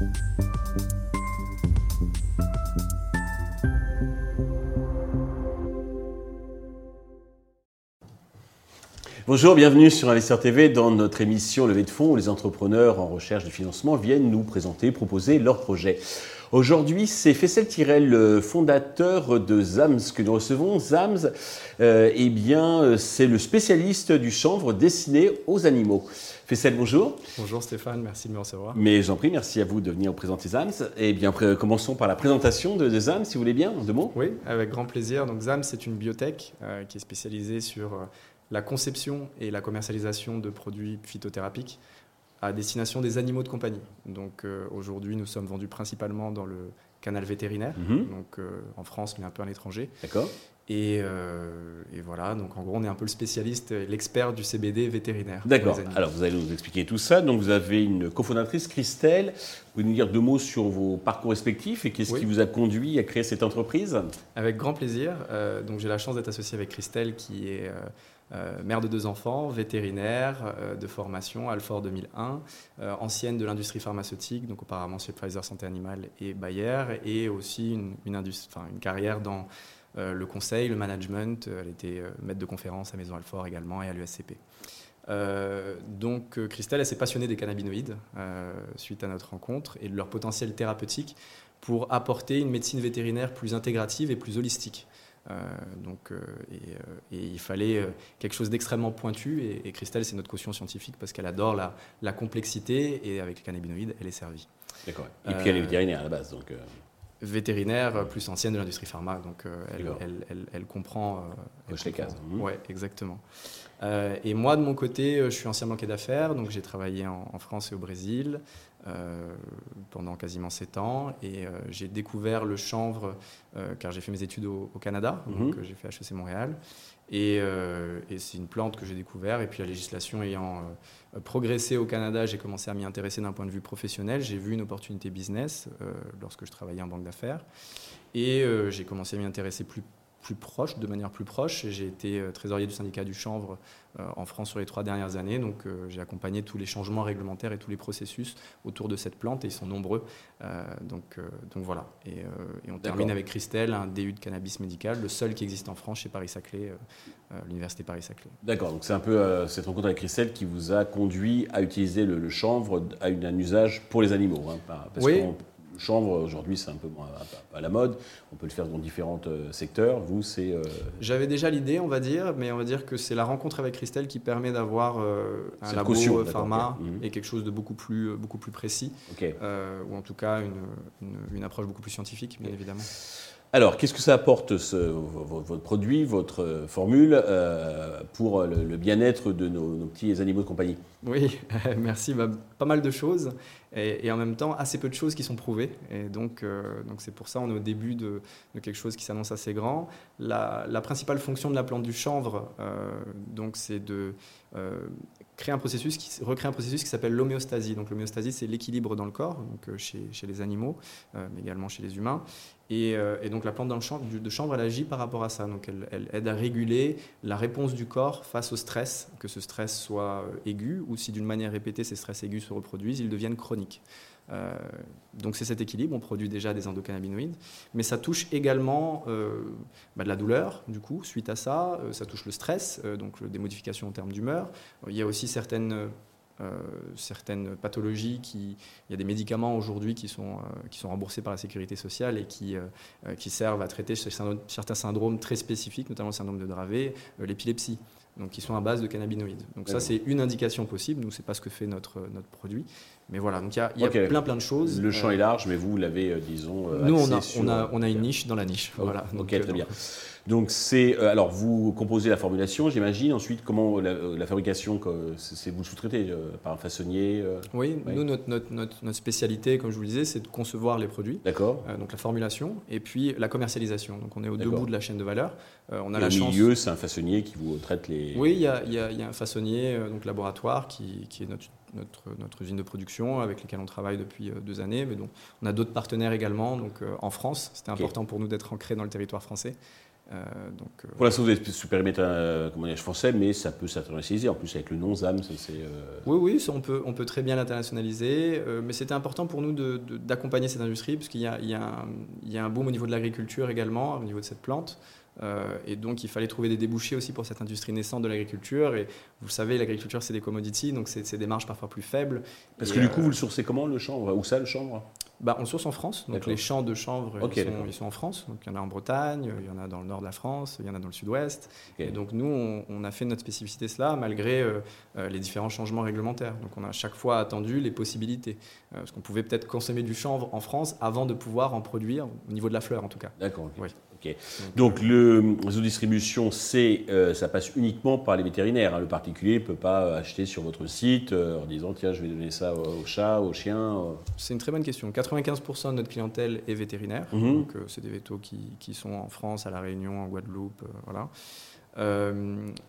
Bye. Bonjour, bienvenue sur Investir TV dans notre émission Levée de fonds où les entrepreneurs en recherche de financement viennent nous présenter, proposer leurs projets. Aujourd'hui, c'est Fessel Tirel, le fondateur de ZAMS que nous recevons. ZAMS, euh, eh bien, c'est le spécialiste du chanvre destiné aux animaux. Fessel, bonjour. Bonjour Stéphane, merci de me recevoir. Mais j'en prie, merci à vous de venir présenter ZAMS. Eh bien, commençons par la présentation de, ZAMS, si vous voulez bien, en deux mots. Oui, avec grand plaisir. Donc ZAMS, c'est une biotech euh, qui est spécialisée sur... Euh, la conception et la commercialisation de produits phytothérapiques à destination des animaux de compagnie. Donc euh, aujourd'hui, nous sommes vendus principalement dans le canal vétérinaire, mhm. donc euh, en France, mais un peu à l'étranger. D'accord. Euh, et, voilà, donc en gros, on est un peu le spécialiste, l'expert du CBD vétérinaire. D'accord. Alors, vous allez nous expliquer tout ça. Donc, vous avez une cofondatrice, Christelle. Vous pouvez nous dire deux mots sur vos parcours respectifs et qu'est-ce qui vous a conduit à créer cette entreprise? Avec grand plaisir. donc, j'ai la chance d'être associé avec Christelle, qui est euh, mère de deux enfants, vétérinaire euh, de formation, Alfort 2001, euh, ancienne de l'industrie pharmaceutique, donc auparavant chez Pfizer Santé Animale et Bayer, et aussi une, une, une carrière dans le conseil, le management. Elle était maître de conférence à Maison Alfort également et à l'USCP. donc Christelle, elle s'est passionnée des cannabinoïdes suite à notre rencontre et de leur potentiel thérapeutique pour apporter une médecine vétérinaire plus intégrative et plus holistique. Euh, donc, euh, euh, et, il fallait quelque chose d'extrêmement pointu. Et, Christelle, c'est notre caution scientifique parce qu'elle adore la, complexité et avec les cannabinoïdes, elle est servie. D'accord. Et puis elle est vétérinaire à la base, donc. Vétérinaire, plus ancienne de l'industrie pharma, donc elle, elle, comprend. Coche les cases. Mmh. Ouais, exactement. et moi, de mon côté, je suis ancien banquier d'affaires, donc j'ai travaillé en, en, France et au Brésil. Euh, pendant quasiment 7 ans. Et euh, j'ai découvert le chanvre euh, car j'ai fait mes études au, Canada, mhm. donc j'ai fait HEC Montréal. Et, et c'est une plante que j'ai découvert. Et puis la législation ayant progressé au Canada, j'ai commencé à m'y intéresser d'un point de vue professionnel. J'ai vu une opportunité business lorsque je travaillais en banque d'affaires. Et j'ai commencé à m'y intéresser plus plus proche, de manière plus proche. J'ai été euh, trésorier du syndicat du chanvre euh, en France sur les trois dernières années, donc euh, j'ai accompagné tous les changements réglementaires et tous les processus autour de cette plante, et ils sont nombreux. donc, donc voilà. Et, on termine avec Christelle, un DU de cannabis médical, le seul qui existe en France chez Paris-Saclay, l'université Paris-Saclay. D'accord, donc c'est un peu cette rencontre avec Christelle qui vous a conduit à utiliser le, chanvre à un usage pour les animaux. Hein, parce oui chanvre, aujourd'hui, c'est un peu moins à, la mode. On peut le faire dans différents euh, secteurs. Vous, c'est. Euh, J'avais déjà l'idée, on va dire, mais on va dire que c'est la rencontre avec Christelle qui permet d'avoir euh, un labo pharma mhm. et quelque chose de beaucoup plus, beaucoup plus précis. ou en tout cas, une, une, approche beaucoup plus scientifique, bien évidemment. Alors, qu'est-ce que ça apporte, ce, votre produit, votre formule, pour le, bien-être de nos, petits animaux de compagnie? Oui, merci. Bah, pas mal de choses et, en même temps assez peu de choses qui sont prouvées. Et donc, euh, donc c'est pour ça on est au début de, quelque chose qui s'annonce assez grand. La, principale fonction de la plante du chanvre, euh, donc, c'est de euh, créer un processus qui, recréer un processus qui s'appelle l'homéostasie. Donc l'homéostasie, c'est l'équilibre dans le corps, donc chez, chez, les animaux, mais également chez les humains. Et, donc la plante de chanvre, elle agit par rapport à ça. Donc elle, aide à réguler la réponse du corps face au stress, que ce stress soit aigu ou si d'une manière répétée ces stress aigus se reproduisent, ils deviennent chroniques. Euh, donc c'est cet équilibre, on produit déjà des endocannabinoïdes, mais ça touche également euh, bah, de la douleur, du coup, suite à ça, euh, ça touche le stress, donc des modifications en termes d'humeur. Il y a aussi certaines, certaines pathologies, qui, il y a des médicaments aujourd'hui qui, sont qui sont remboursés par la sécurité sociale et qui, qui servent à traiter certains syndromes très spécifiques, notamment le syndrome de Dravet, l'épilepsie donc qui sont à base de cannabinoïdes. Donc ça, c'est une indication possible. Nous, c'est pas ce que fait notre, notre produit. Mais voilà, donc il y a, y a plein plein de choses. Le champ est large, mais vous l'avez, euh, disons, euh, Nous, on a, on, a, on a une niche dans la niche. voilà. Ok, très euh, bien. Donc c'est euh, alors vous composez la formulation, j'imagine. Ensuite, comment la, fabrication, c'est vous sous-traitez euh, par un façonnier euh, Oui, nous notre, notre, notre, spécialité, comme je vous le disais, c'est de concevoir les produits. D'accord. donc la formulation et puis la commercialisation. Donc on est au deux bouts de la chaîne de valeur. on a la au milieu, c'est un façonnier qui vous traite les. Oui, il y a, y a, un façonnier, donc laboratoire, qui, qui est notre notre, notre, usine de production avec lesquelles on travaille depuis deux années. Mais donc, on a d'autres partenaires également donc, en France. C'était important pour nous d'être ancrés dans le territoire français. Donc, Pour l'instant, vous êtes sous périmètre français, mais ça peut s'internationaliser. En plus, avec le nom ZAM, c'est. Oui, oui, on, peut, on peut très bien l'internationaliser. mais c'était important pour nous d'accompagner cette industrie, parce qu'il y, y, y a un boom au niveau de l'agriculture également, au niveau de cette plante. Euh, et donc, il fallait trouver des débouchés aussi pour cette industrie naissante de l'agriculture. Et vous savez, l'agriculture, c'est des commodities, donc c'est des marges parfois plus faibles. Parce que du coup, euh, vous le sourcez comment, le chanvre? Où ça, le chanvre? Bah, on source en France, donc les champs de chanvre ils, sont, en France. Donc il y en a en Bretagne, il y en a dans le nord de la France, il y en a dans le sud-ouest. Et donc nous, on, a fait notre spécificité cela malgré euh, les différents changements réglementaires. Donc on a à chaque fois attendu les possibilités. parce qu'on pouvait peut-être consommer du chanvre en France avant de pouvoir en produire, au niveau de la fleur en tout cas. D'accord. Oui. Donc le réseau de distribution, c'est, euh, ça passe uniquement par les vétérinaires. Hein. Le particulier ne peut pas acheter sur votre site euh, en disant tiens, je vais donner ça au chat, au chien. Euh. C'est une très bonne question. 95% de notre clientèle est vétérinaire. Mhm. Donc c'est des vétos qui, qui, sont en France, à La Réunion, en Guadeloupe. voilà.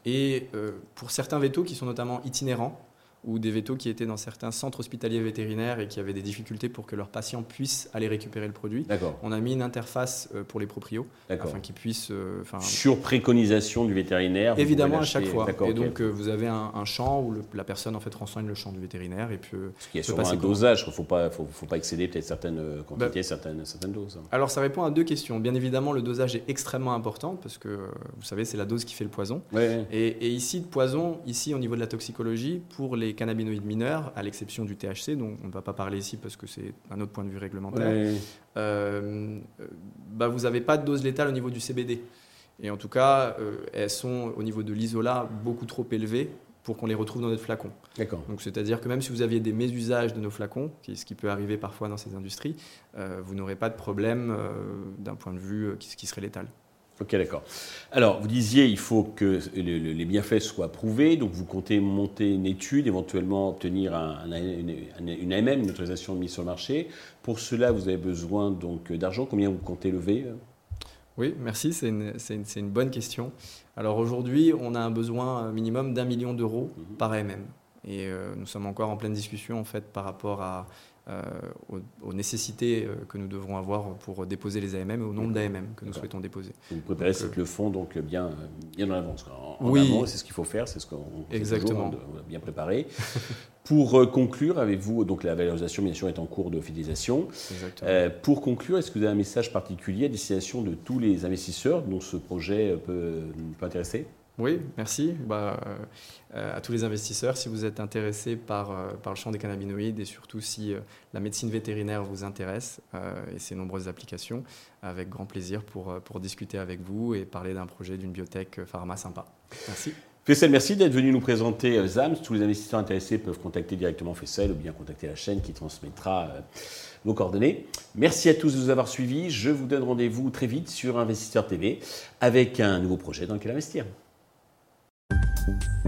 et pour certains vétos qui sont notamment itinérants, ou des vétos qui étaient dans certains centres hospitaliers vétérinaires et qui avaient des difficultés pour que leurs patients puissent aller récupérer le produit. On a mis une interface euh, pour les proprios afin qu'ils puissent. Euh, Sur préconisation du vétérinaire. Évidemment à chaque fois. Et donc euh, vous avez un, champ où la personne en fait renseigne le champ du vétérinaire et puis. Parce qu'il y a sûrement un dosage. Il ne faut pas, faut, pas excéder peut-être certaines quantités, bah, certaines, certaines doses. Alors ça répond à deux questions. Bien évidemment, le dosage est extrêmement important parce que vous savez c'est la dose qui fait le poison. Et, et, ici le poison, ici au niveau de la toxicologie pour les cannabinoïdes mineurs, à l'exception du THC, dont on ne va pas parler ici parce que c'est un autre point de vue réglementaire, euh, bah vous n'avez pas de dose létale au niveau du CBD. Et en tout cas, euh, elles sont au niveau de l'isola beaucoup trop élevées pour qu'on les retrouve dans notre flacon. D'accord. Donc c'est-à-dire que même si vous aviez des mésusages de nos flacons, ce qui peut arriver parfois dans ces industries, euh, vous n'aurez pas de problème d'un point de vue qui, qui serait létal. Ok, d'accord. Alors, vous disiez, il faut que les bienfaits soient prouvés, donc vous comptez monter une étude, éventuellement obtenir une, AMM, une autorisation de mise sur le marché. Pour cela, vous avez besoin donc d'argent. Combien vous comptez lever Oui, merci, c'est une, bonne question. Alors aujourd'hui, on a un besoin minimum d'un million d'euros mhm. par AMM. Et euh, nous sommes encore en pleine discussion en fait par rapport à, euh, aux, nécessités euh, que nous devrons avoir pour déposer les AMM et au nombre d'AMM que nous souhaitons déposer. Vous préparez donc, le fond donc bien, bien en avance. En, oui, c'est ce qu'il faut faire, c'est ce qu'on Exactement. a bien préparé. pour conclure, avez-vous donc la valorisation bien sûr est en cours de fidélisation. pour conclure, est-ce que vous avez un message particulier à destination de tous les investisseurs dont ce projet peut, peut intéresser? Oui, merci. Bah, euh, à tous les investisseurs, si vous êtes intéressés par, euh, le champ des cannabinoïdes et surtout si euh, la médecine vétérinaire vous intéresse et ses nombreuses applications, avec grand plaisir pour, pour discuter avec vous et parler d'un projet d'une biotech pharma sympa. Merci. Fessel, merci d'être venu nous présenter ZAMS. Tous les investisseurs intéressés peuvent contacter directement Fessel ou bien contacter la chaîne qui transmettra vos coordonnées. Merci à tous de nous avoir suivis. Je vous donne rendez-vous très vite sur Investisseur TV avec un nouveau projet dans lequel investir. you